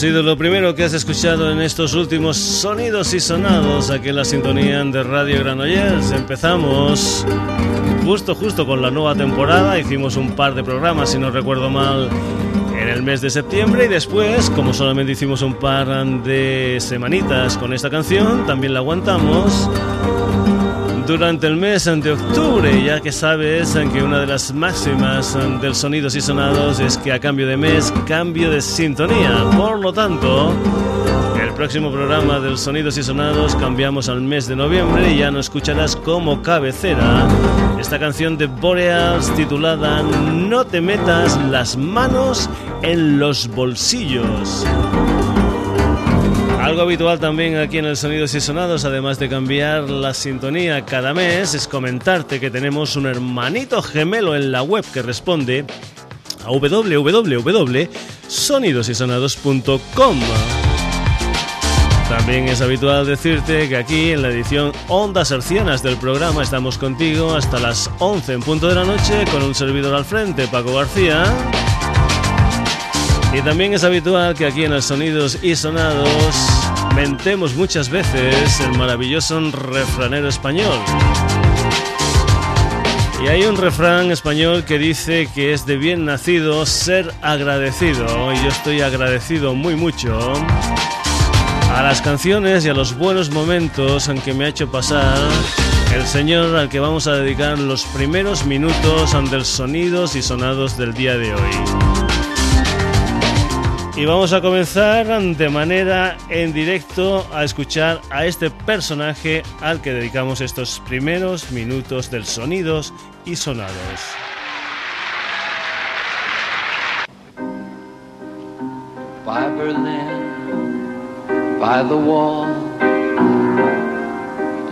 sido lo primero que has escuchado en estos últimos sonidos y sonados aquí en la sintonía de Radio Granollers. Empezamos justo, justo con la nueva temporada. Hicimos un par de programas, si no recuerdo mal, en el mes de septiembre y después, como solamente hicimos un par de semanitas con esta canción, también la aguantamos durante el mes de octubre, ya que sabes que una de las máximas del sonidos y sonados es que a cambio de mes, cambio de sintonía. Por lo tanto, el próximo programa del Sonidos y Sonados cambiamos al mes de noviembre y ya no escucharás como cabecera esta canción de Boreals titulada No te metas las manos en los bolsillos. Algo habitual también aquí en el Sonidos y Sonados, además de cambiar la sintonía cada mes, es comentarte que tenemos un hermanito gemelo en la web que responde a www.sonidosysonados.com. También es habitual decirte que aquí en la edición Ondas Hercianas del programa estamos contigo hasta las 11 en punto de la noche con un servidor al frente, Paco García. Y también es habitual que aquí en el Sonidos y Sonados mentemos muchas veces el maravilloso refranero español. Y hay un refrán español que dice que es de bien nacido ser agradecido. Y yo estoy agradecido muy mucho a las canciones y a los buenos momentos en que me ha hecho pasar el señor al que vamos a dedicar los primeros minutos ante el sonidos y sonados del día de hoy. Y vamos a comenzar de manera en directo a escuchar a este personaje al que dedicamos estos primeros minutos del sonidos y sonados.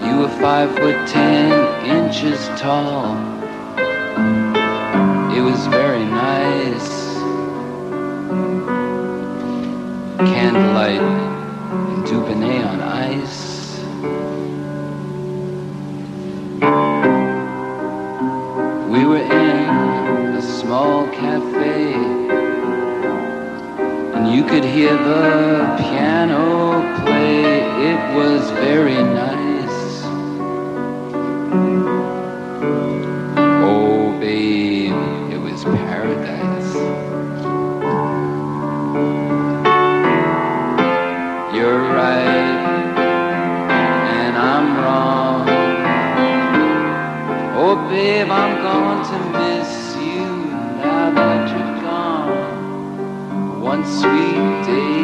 You were five foot ten inches tall. It was very nice. Candlelight and Dubonnet on ice. We were in a small cafe, and you could hear the piano play. It was very nice. Babe, I'm going to miss you now that you're gone. One sweet day,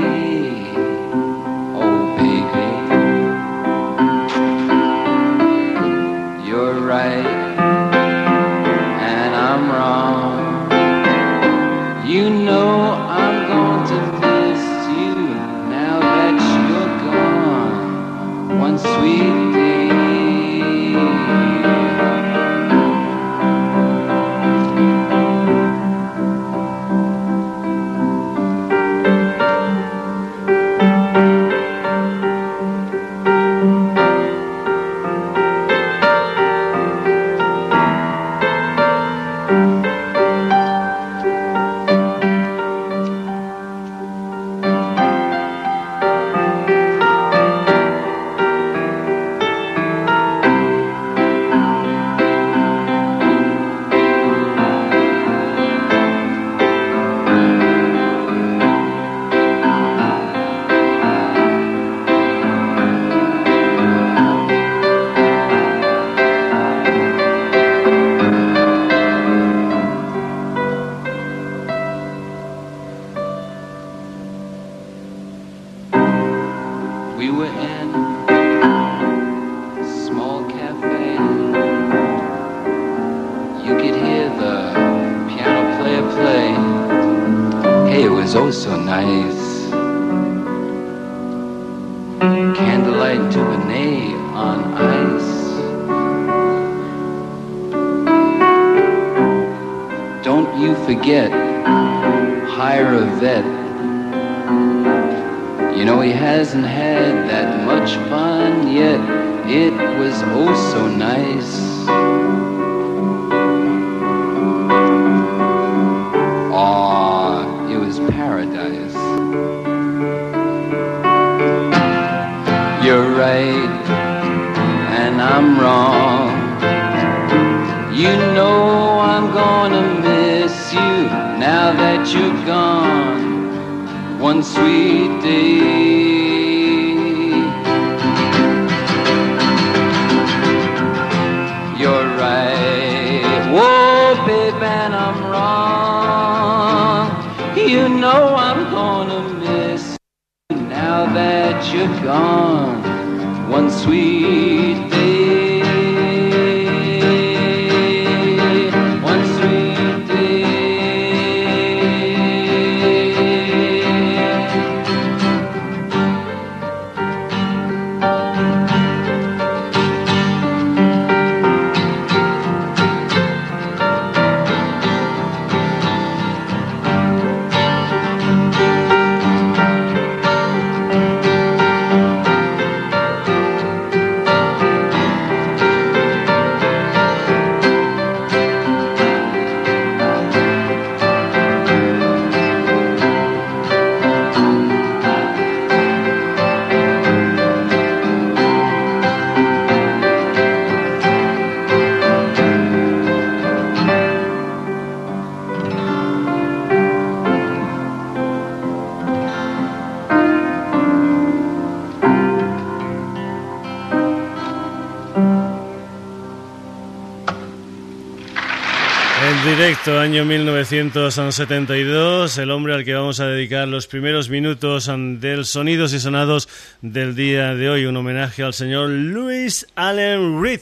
1972, el hombre al que vamos a dedicar los primeros minutos del Sonidos y Sonados del día de hoy, un homenaje al señor Louis Allen Reed,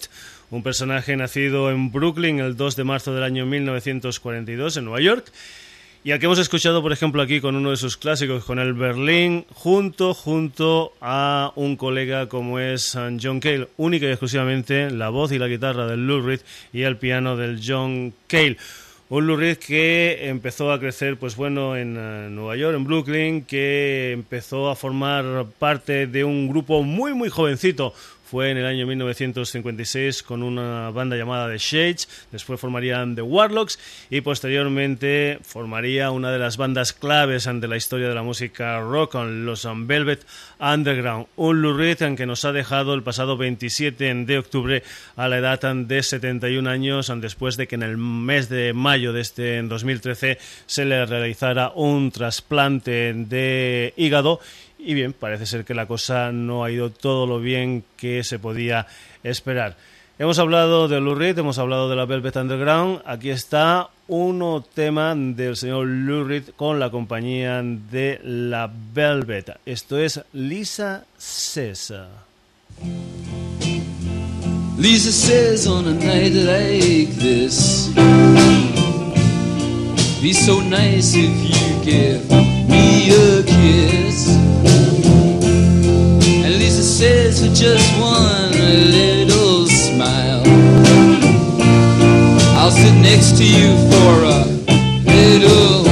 un personaje nacido en Brooklyn el 2 de marzo del año 1942 en Nueva York y al que hemos escuchado, por ejemplo, aquí con uno de sus clásicos, con el Berlín, junto, junto a un colega como es John Cale, única y exclusivamente la voz y la guitarra del Lou Reed y el piano del John Cale. Un Lou Reed que empezó a crecer, pues bueno, en uh, Nueva York, en Brooklyn, que empezó a formar parte de un grupo muy, muy jovencito, fue en el año 1956 con una banda llamada The Shades, después formarían The Warlocks y posteriormente formaría una de las bandas claves ante la historia de la música rock los Velvet Underground, un Lou que nos ha dejado el pasado 27 de octubre a la edad de 71 años después de que en el mes de mayo de este 2013 se le realizara un trasplante de hígado y bien, parece ser que la cosa no ha ido todo lo bien que se podía esperar. Hemos hablado de Lou Reed, hemos hablado de la Velvet Underground. Aquí está uno tema del señor Lou Reed con la compañía de la Velvet. Esto es Lisa Says. Lisa says on a night like this Be so nice if you give me a kiss. And Lisa says with just one little smile. I'll sit next to you for a little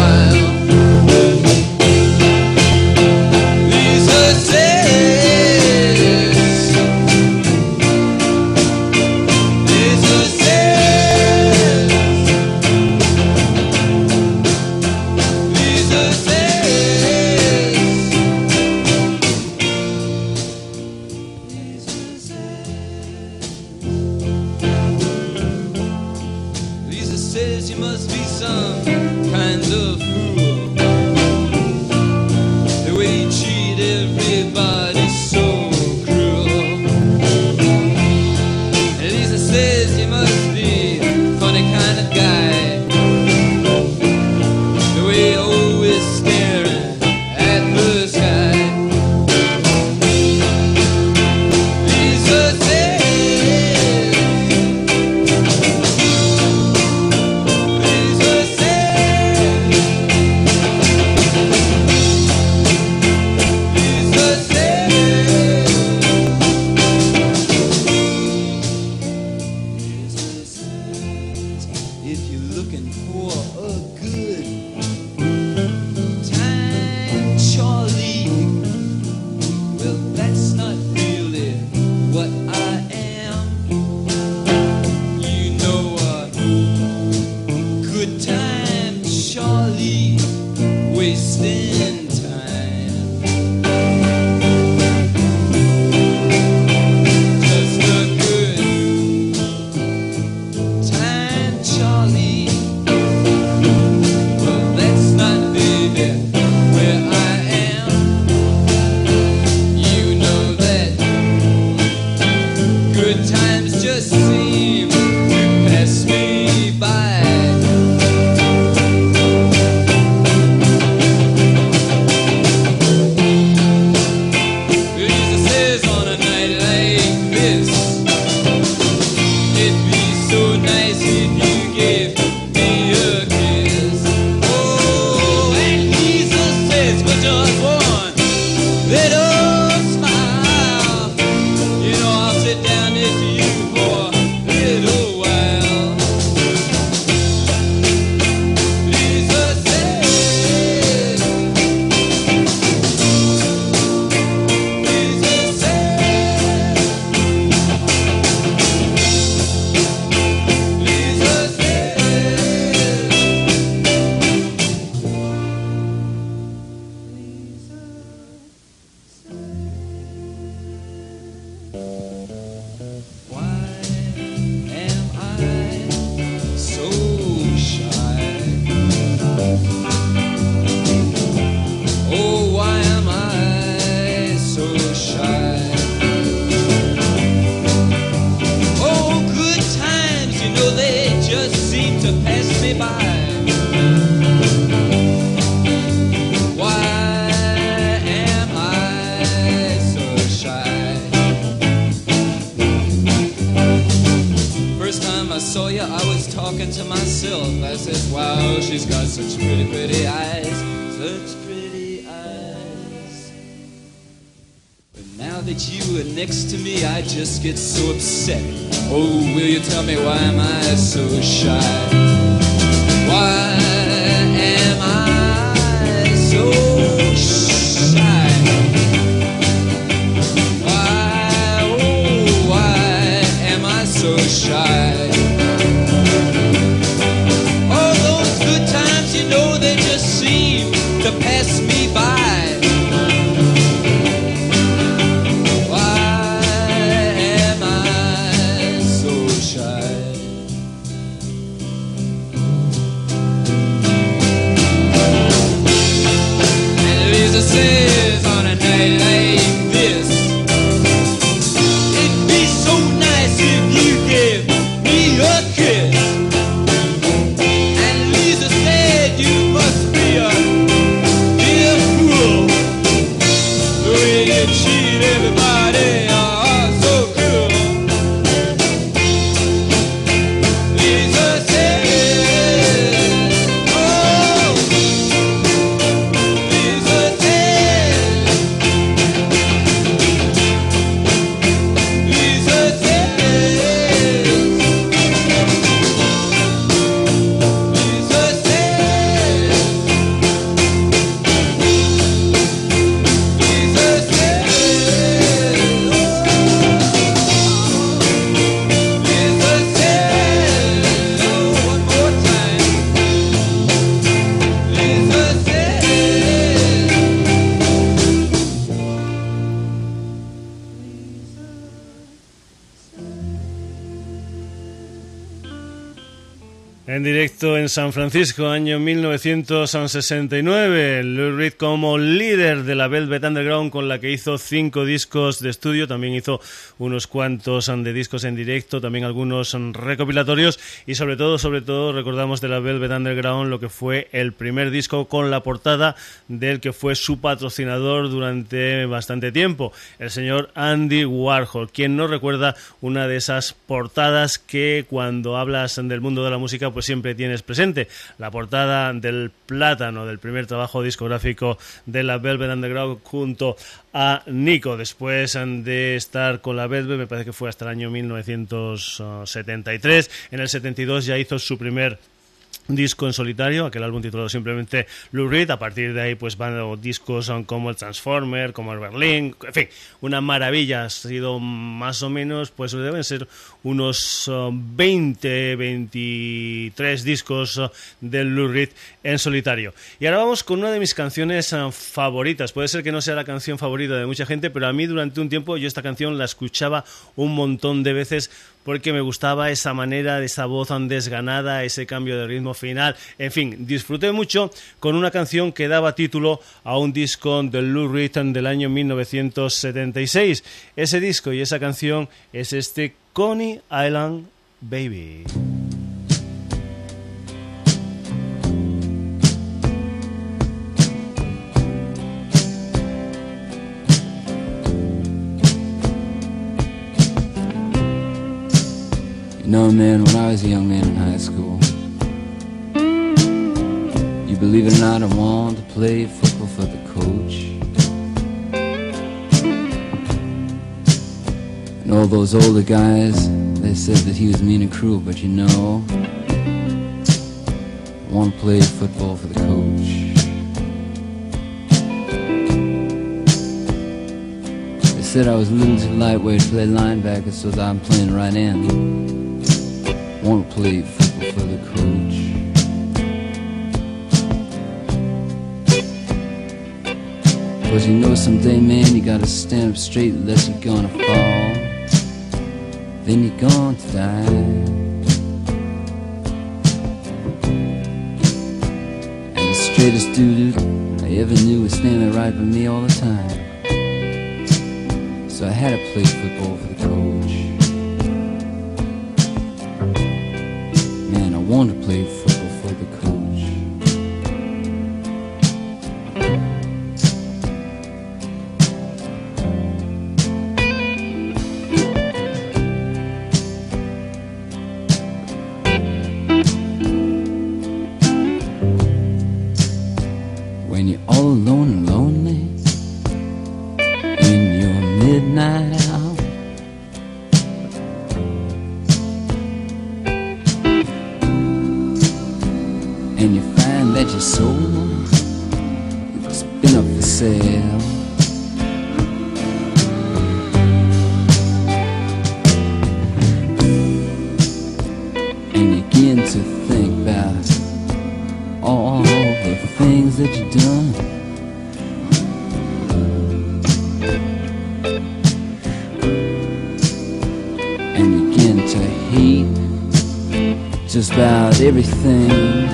get so upset. Oh, will you tell me why am I so shy? San Francisco, año 1969. Lou Reed como líder de la Velvet Underground con la que hizo cinco discos de estudio. También hizo unos cuantos de discos en directo, también algunos recopilatorios. Y sobre todo, sobre todo, recordamos de la Velvet Underground lo que fue el primer disco con la portada del que fue su patrocinador durante bastante tiempo, el señor Andy Warhol. Quien no recuerda una de esas portadas que cuando hablas del mundo de la música, pues siempre tienes presente. La portada del plátano del primer trabajo discográfico de la Velvet Underground junto a Nico. Después de estar con la Velvet, me parece que fue hasta el año 1973. En el 72 ya hizo su primer disco en solitario, aquel álbum titulado simplemente Lou Reed, a partir de ahí pues van discos como el Transformer, como el Berlin, en fin, una maravilla, ha sido más o menos, pues deben ser unos uh, 20, 23 discos uh, del Lou Reed en solitario. Y ahora vamos con una de mis canciones uh, favoritas, puede ser que no sea la canción favorita de mucha gente, pero a mí durante un tiempo yo esta canción la escuchaba un montón de veces porque me gustaba esa manera, esa voz desganada, ese cambio de ritmo final. En fin, disfruté mucho con una canción que daba título a un disco de Lou Reed del año 1976. Ese disco y esa canción es este Coney Island Baby. Man, when I was a young man in high school, you believe it or not, I wanted to play football for the coach. And all those older guys, they said that he was mean and cruel, but you know, I want to play football for the coach. They said I was a little too lightweight to play linebacker, so that I'm playing right end want to play football for the coach. Cause you know someday, man, you gotta stand up straight unless you're gonna fall. Then you're to die. And the straightest dude I ever knew was standing right by me all the time. So I had to play football a find that your soul has been up for sale. And you begin to think about all the things that you've done. And you begin to hate just about everything.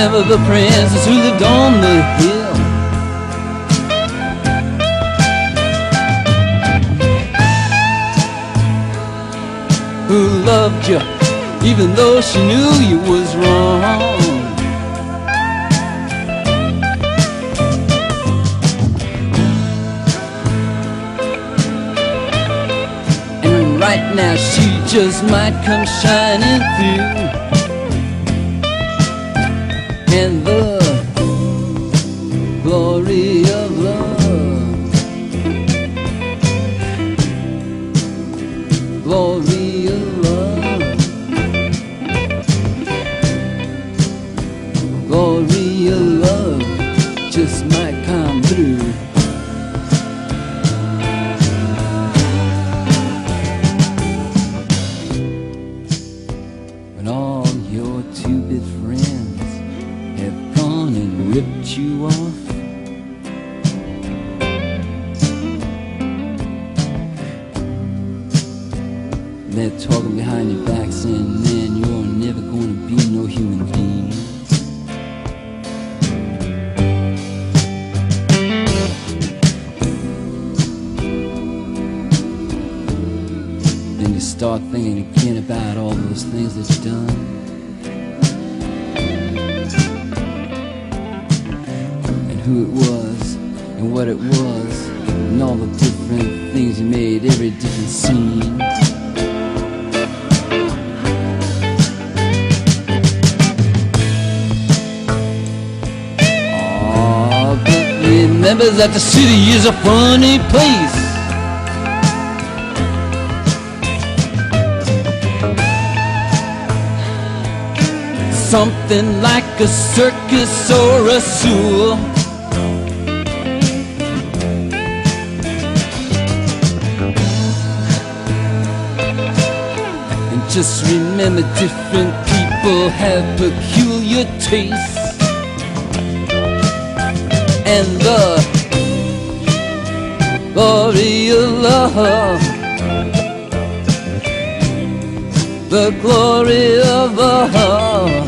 Remember the princess who lived on the hill. Who loved you even though she knew you was wrong. And right now she just might come shining through start thinking again about all those things that you've done. and who it was and what it was and all the different things you made, every different scene. Ah, but remember that the city is a funny place. Something like a circus or a zoo. And just remember different people have peculiar tastes. And the glory of love. The glory of love.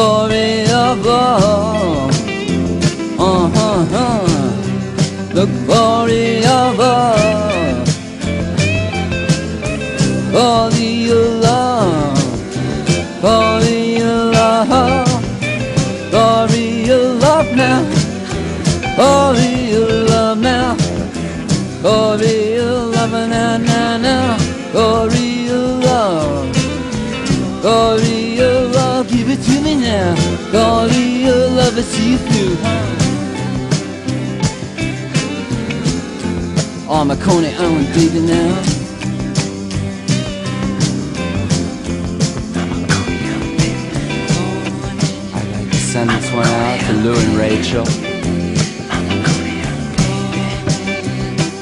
glory above. Uh-huh, uh-huh. The glory Glory of love, I see through. On my Coney Island, baby, now. I'd like to send this one out to Lou and Rachel.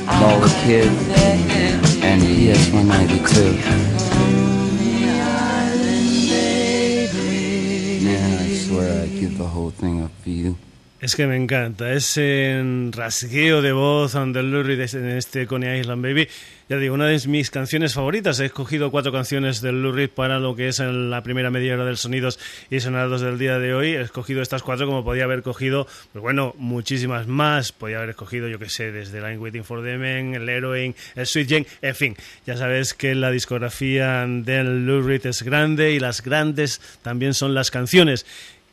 All the kids and PS 192. Man, I Es que me encanta ese rasgueo de voz del Lurid en este Coney Island Baby. Ya digo, una de mis canciones favoritas. He escogido cuatro canciones del Lurid para lo que es la primera media hora del Sonidos y Sonados del día de hoy. He escogido estas cuatro como podía haber cogido, pues bueno, muchísimas más. Podía haber escogido, yo que sé, desde Line Waiting for the Men, el Heroine, el Sweet Jane, en fin. Ya sabes que la discografía del Lurid es grande y las grandes también son las canciones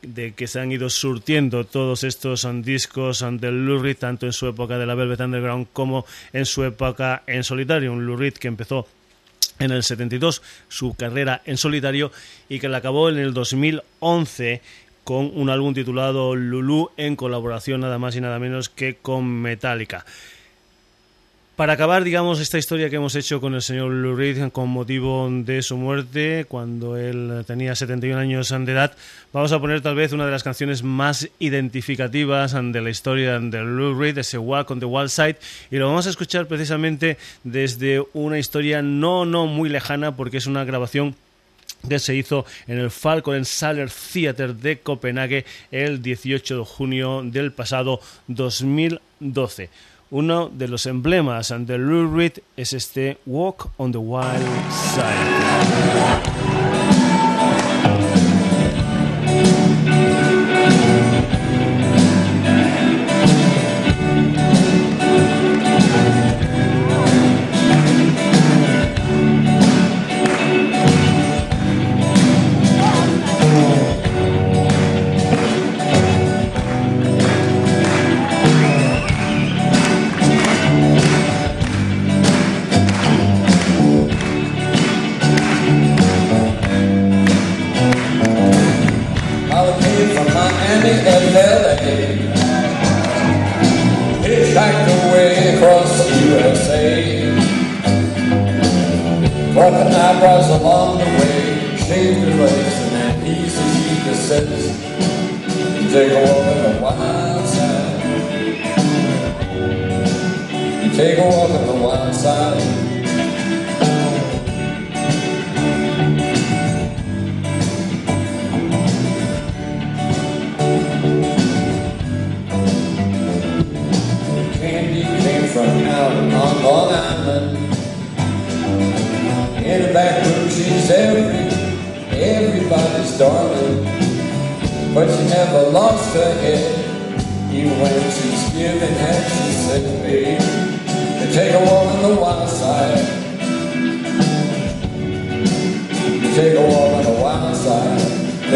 de que se han ido surtiendo todos estos discos del Lou Reed, tanto en su época de la Velvet Underground como en su época en solitario. Un Lou Reed que empezó en el 72 su carrera en solitario y que la acabó en el 2011 con un álbum titulado Lulu en colaboración nada más y nada menos que con Metallica. Para acabar, digamos, esta historia que hemos hecho con el señor Lou Reed con motivo de su muerte, cuando él tenía 71 años de edad, vamos a poner tal vez una de las canciones más identificativas de la historia de Lou Reed, ese Walk on the Wild Side, y lo vamos a escuchar precisamente desde una historia no, no muy lejana, porque es una grabación que se hizo en el Falcon Saller Theater de Copenhague el 18 de junio del pasado 2012. Uno de los emblemas de Lou Reed es este Walk on the Wild Side.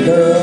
love.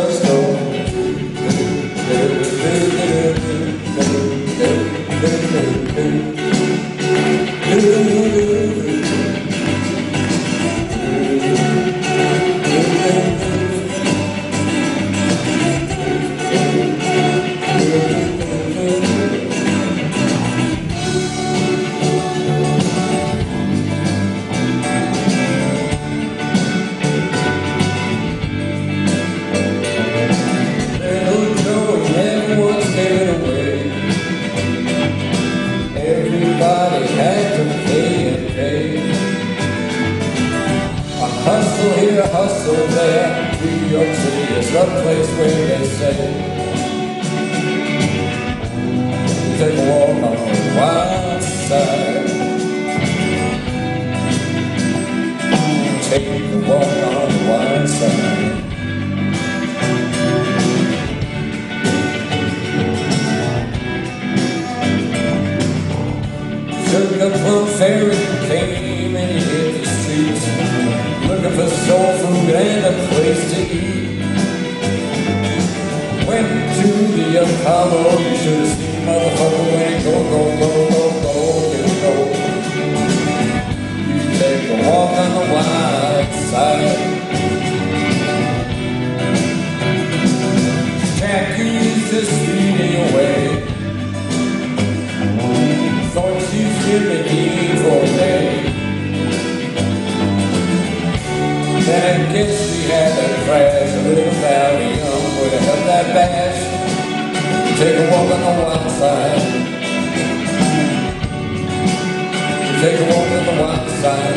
Take a walk on the wild side,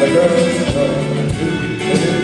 the girls are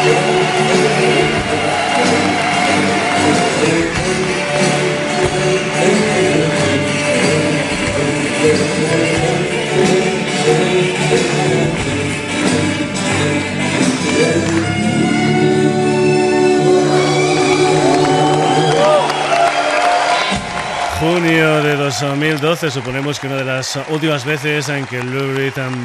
Thank you. 2012, suponemos que una de las últimas veces en que Lou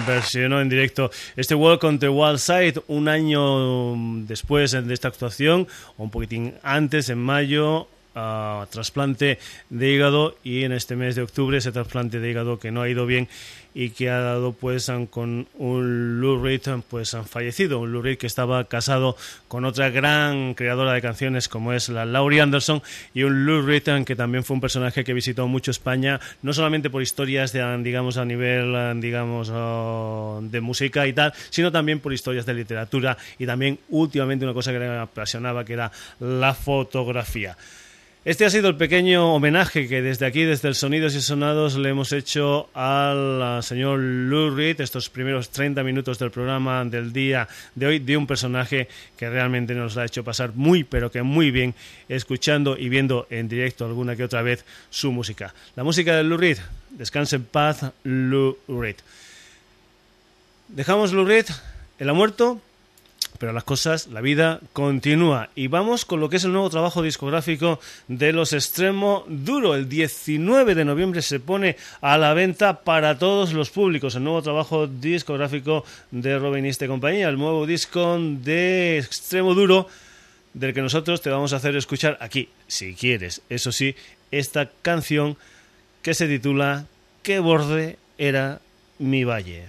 versionó en directo este Welcome to the Wild Side, un año después de esta actuación, o un poquitín antes, en mayo, uh, trasplante de hígado y en este mes de octubre ese trasplante de hígado que no ha ido bien y que ha dado pues con un Lou Reed pues han fallecido, un Lou Reed que estaba casado con otra gran creadora de canciones como es la Laurie Anderson y un Lou Reed que también fue un personaje que visitó mucho España, no solamente por historias de digamos a nivel digamos de música y tal, sino también por historias de literatura y también últimamente una cosa que me apasionaba que era la fotografía. Este ha sido el pequeño homenaje que desde aquí, desde el Sonidos y Sonados, le hemos hecho al señor Lou Reed, estos primeros 30 minutos del programa del día de hoy, de un personaje que realmente nos ha hecho pasar muy, pero que muy bien, escuchando y viendo en directo alguna que otra vez su música. La música de Lou Reed, descanse en paz, Lou Reed. Dejamos Lou Reed, él ha muerto, pero las cosas, la vida continúa. Y vamos con lo que es el nuevo trabajo discográfico de los Extremo Duro. El 19 de noviembre se pone a la venta para todos los públicos el nuevo trabajo discográfico de Robin y compañía, el nuevo disco de Extremo Duro del que nosotros te vamos a hacer escuchar aquí, si quieres, eso sí, esta canción que se titula ¿Qué borde era mi valle?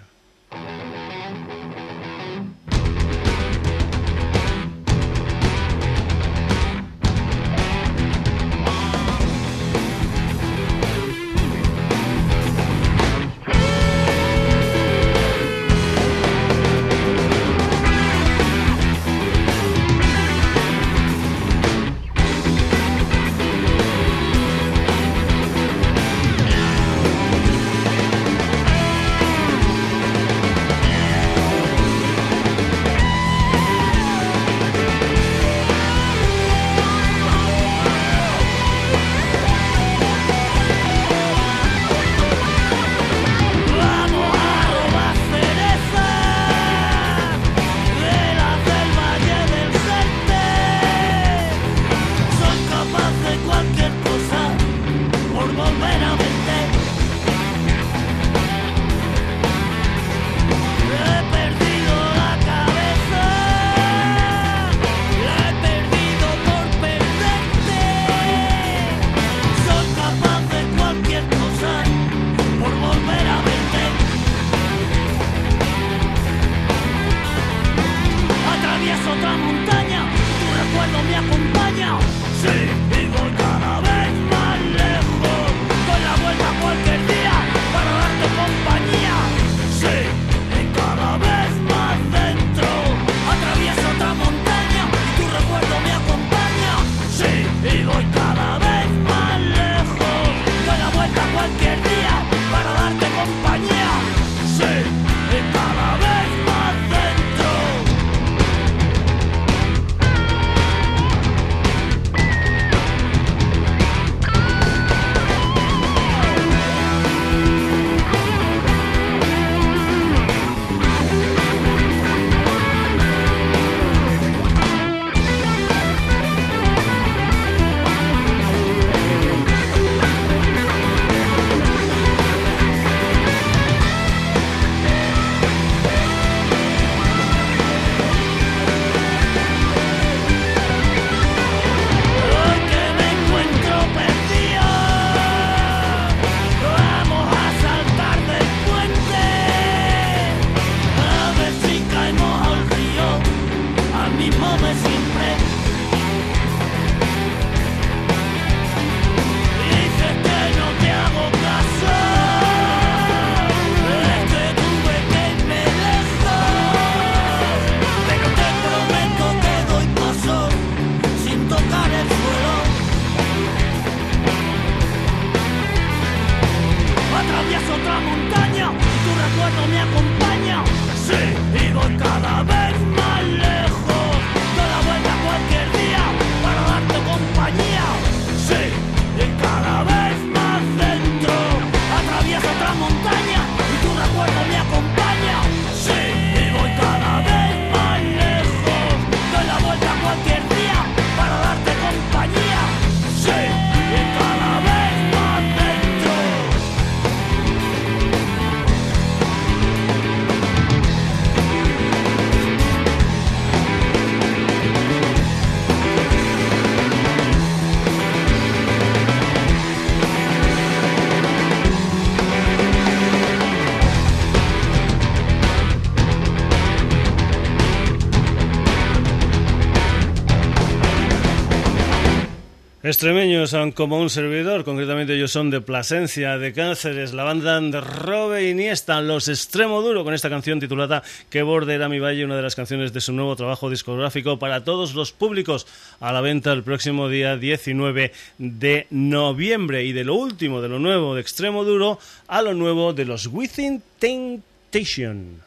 Extremeños son como un servidor, concretamente ellos son de Plasencia, de Cáceres, la banda de Robe Iniesta, Los Extremo Duro, con esta canción titulada Que borderá mi valle, una de las canciones de su nuevo trabajo discográfico para todos los públicos, a la venta el próximo día 19 de noviembre. Y de lo último, de lo nuevo de Extremo Duro, a lo nuevo de los Within Temptation.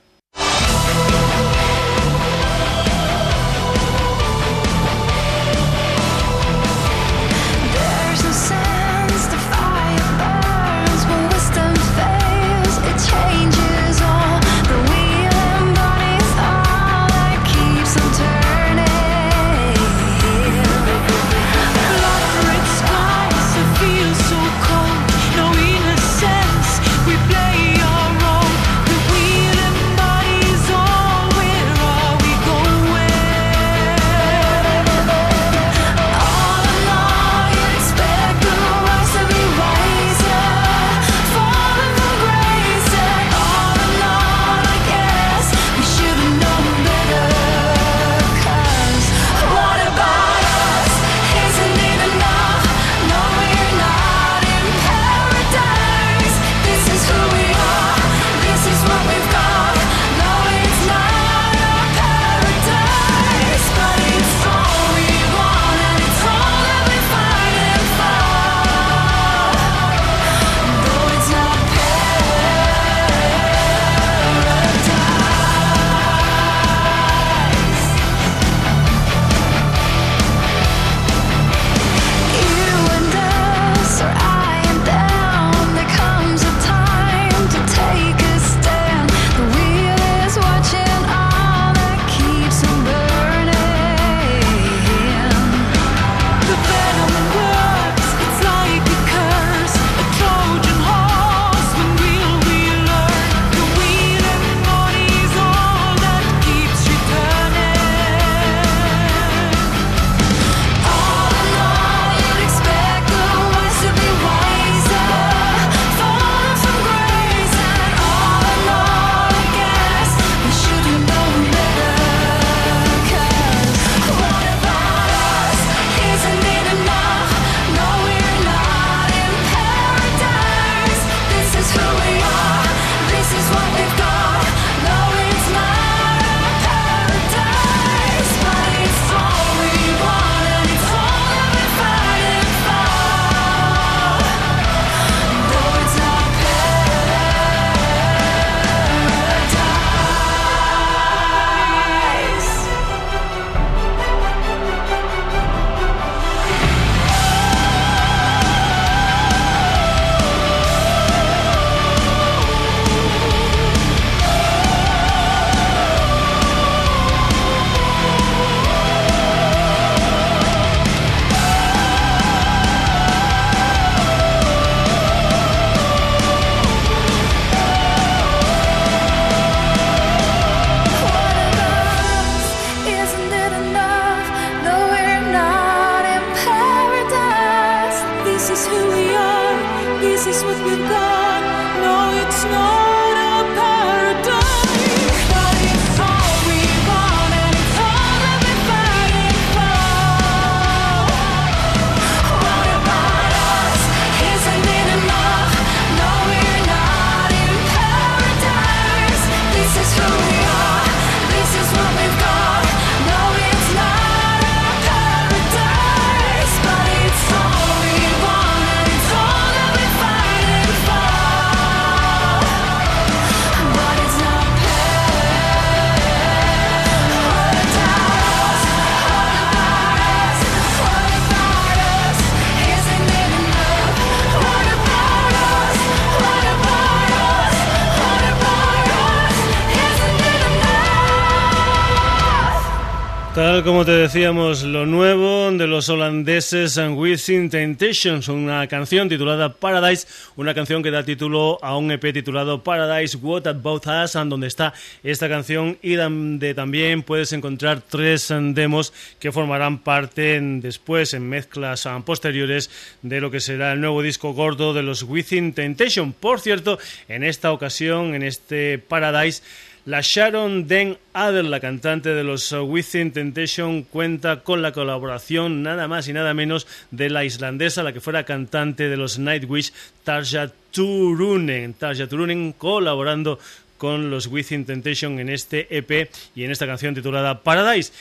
Como te decíamos, lo nuevo de los holandeses and Within Temptations, una canción titulada Paradise, una canción que da título a un EP titulado Paradise What About Us, donde está esta canción y donde también puedes encontrar tres demos que formarán parte después en mezclas posteriores de lo que será el nuevo disco gordo de los Within Temptation. Por cierto, en esta ocasión, en este Paradise, La Sharon Den Adler, la cantante de los uh, Within Temptation, cuenta con la colaboración nada más y nada menos de la islandesa, la que fuera cantante de los Nightwish, Tarja Turunen. Tarja Turunen colaborando con los Within Temptation en este EP y en esta canción titulada Paradise.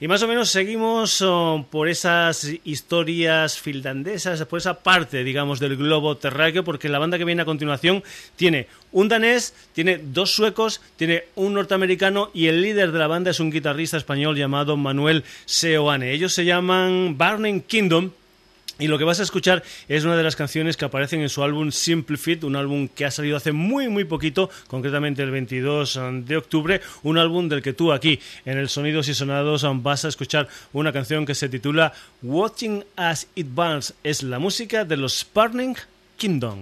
Y más o menos seguimos oh, por esas historias finlandesas, por esa parte, digamos, del globo terráqueo, porque la banda que viene a continuación tiene un danés, tiene dos suecos, tiene un norteamericano y el líder de la banda es un guitarrista español llamado Manuel Seoane. Ellos se llaman Burning Kingdom y lo que vas a escuchar es una de las canciones que aparecen en su álbum Simple Fit, un álbum que ha salido hace muy muy poquito, concretamente el 22 de octubre, un álbum del que tú aquí en el Sonidos y Sonados vas a escuchar una canción que se titula Watching as It Burns, es la música de los Burning Kingdom.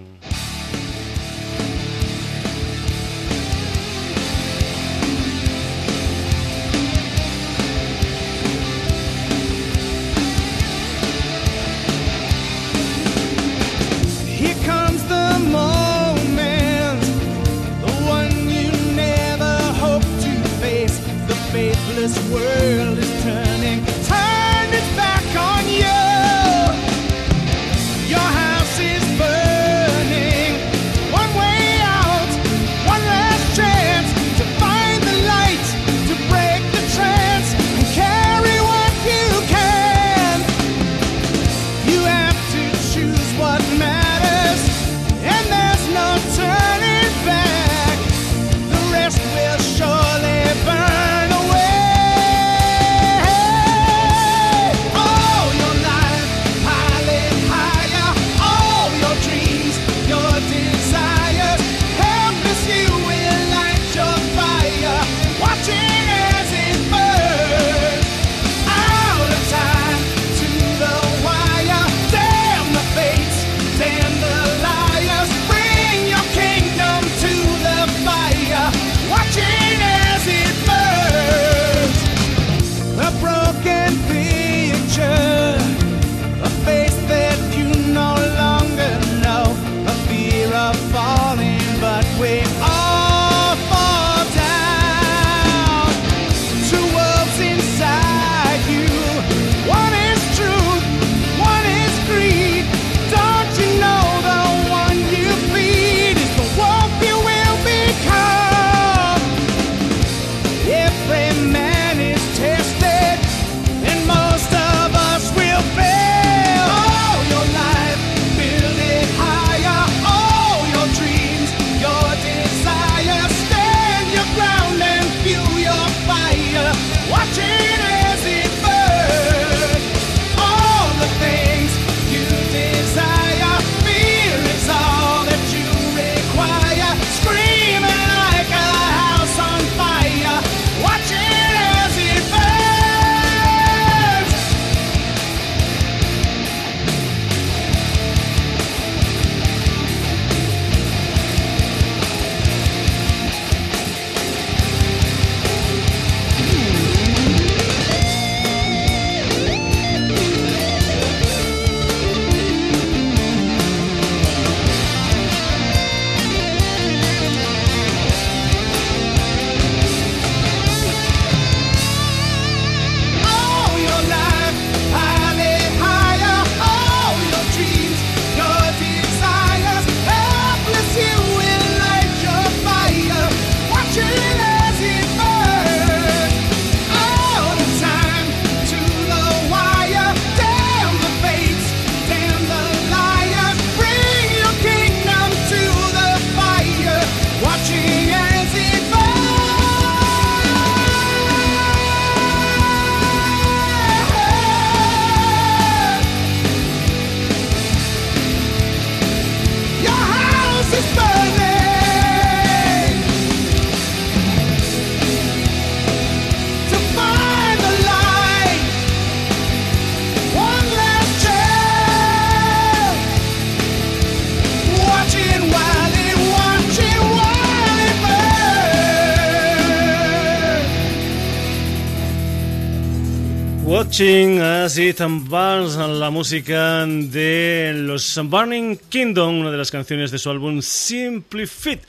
Watching as It Burns, la música de los Burning Kingdom, una de las canciones de su álbum Simply Fit.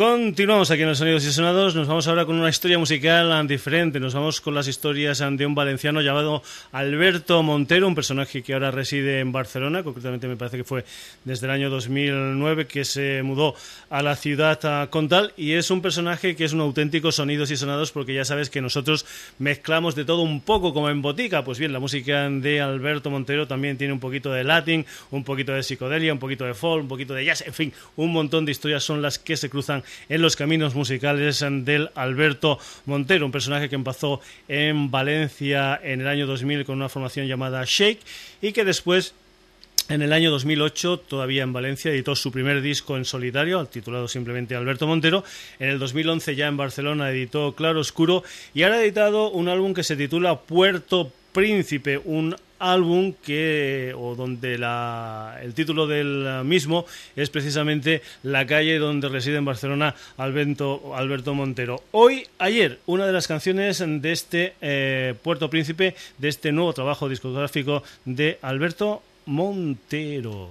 Continuamos aquí en los Sonidos y Sonados. Nos vamos ahora con una historia musical diferente. Nos vamos con las historias de un valenciano llamado Alberto Montero, un personaje que ahora reside en Barcelona. Concretamente, me parece que fue desde el año 2009 que se mudó a la ciudad condal. Y es un personaje que es un auténtico Sonidos y Sonados porque ya sabes que nosotros mezclamos de todo un poco como en botica. Pues bien, la música de Alberto Montero también tiene un poquito de latín, un poquito de psicodelia, un poquito de folk, un poquito de jazz. En fin, un montón de historias son las que se cruzan en los caminos musicales del Alberto Montero, un personaje que empezó en Valencia en el año 2000 con una formación llamada Shake y que después en el año 2008, todavía en Valencia, editó su primer disco en solitario, titulado simplemente Alberto Montero. En el 2011 ya en Barcelona editó Claro Oscuro y ahora ha editado un álbum que se titula Puerto Príncipe, un álbum que o donde el título del mismo es precisamente la calle donde reside en Barcelona Alberto, Alberto Montero. Hoy, ayer, una de las canciones de este eh, Puerto Príncipe, de este nuevo trabajo discográfico de Alberto Montero.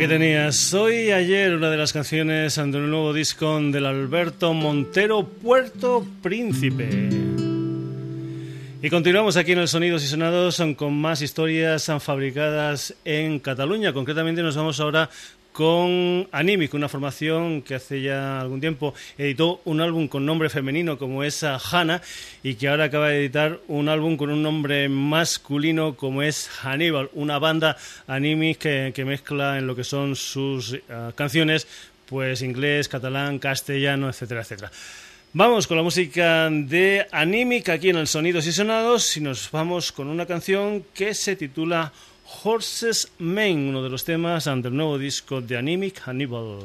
Aquí tenías Soy ayer, una de las canciones ante el nuevo disco del Alberto Montero, Puerto Príncipe. Y continuamos aquí en el Sonidos y Sonados con más historias fabricadas en Cataluña. Concretamente nos vamos ahora con Animic, una formación que hace ya algún tiempo editó un álbum con nombre femenino como es Hannah y que ahora acaba de editar un álbum con un nombre masculino como es Hannibal, una banda Animic que, mezcla en lo que son sus eh, canciones pues inglés, catalán, castellano, etcétera, etcétera. Vamos con la música de Animic aquí en el Sonidos y Sonados y nos vamos con una canción que se titula Horses Main, uno de los temas ante el nuevo disco de Animic Hannibal.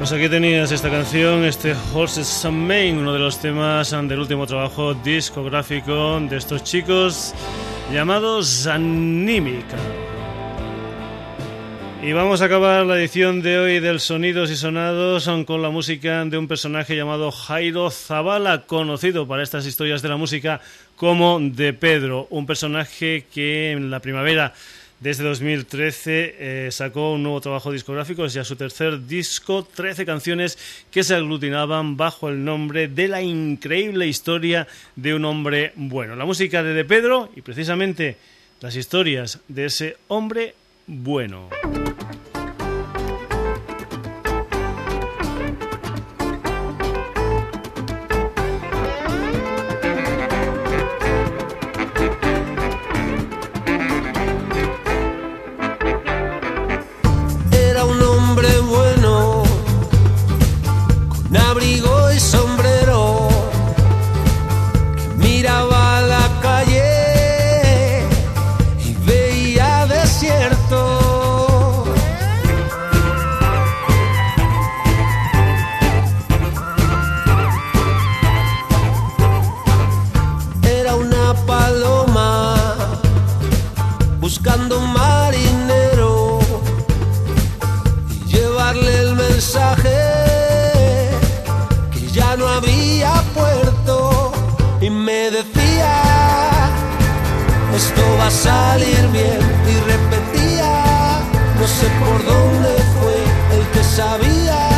Pues aquí tenías esta canción, este Horses and Main, uno de los temas del último trabajo discográfico de estos chicos llamados Anímica. Y vamos a acabar la edición de hoy del Sonidos y Sonados con la música de un personaje llamado Jairo Zavala, conocido para estas historias de la música como de Pedro, un personaje que en la primavera desde 2013 eh, sacó un nuevo trabajo discográfico, es ya su tercer disco, 13 canciones que se aglutinaban bajo el nombre de la increíble historia de un hombre bueno. La música de De Pedro y precisamente las historias de ese hombre bueno. decía, esto va a salir bien. Y repetía, no sé por dónde fue el que sabía.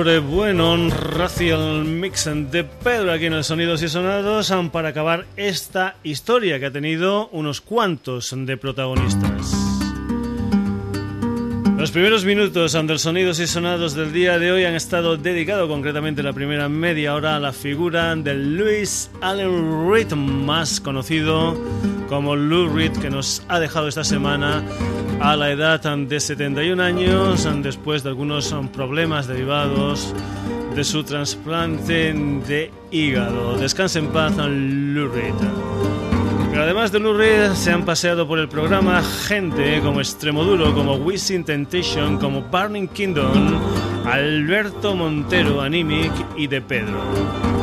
Hombre bueno, Racial Mix de Pedro aquí en el Sonidos y Sonados para acabar esta historia que ha tenido unos cuantos de protagonistas. Los primeros minutos del Sonidos y Sonados del día de hoy han estado dedicados concretamente la primera media hora a la figura de Louis Allen Reed, más conocido como Lou Reed, que nos ha dejado esta semana a la edad de 71 años, después de algunos problemas derivados de su trasplante de hígado. Descanse en paz, Lou Pero además de Lurid se han paseado por el programa gente como Extremoduro, como Wishing Temptation, como Burning Kingdom, Alberto Montero, Animic y De Pedro.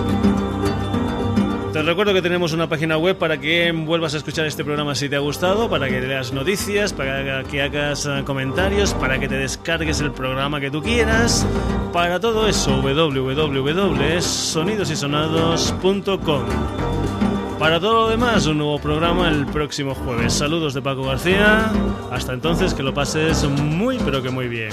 Te recuerdo que tenemos una página web para que vuelvas a escuchar este programa si te ha gustado, para que leas noticias, para que hagas eh, comentarios, para que te descargues el programa que tú quieras. Para todo eso, www.sonidosysonados.com. Para todo lo demás, un nuevo programa el próximo jueves. Saludos de Paco García. Hasta entonces, que lo pases muy, pero que muy bien.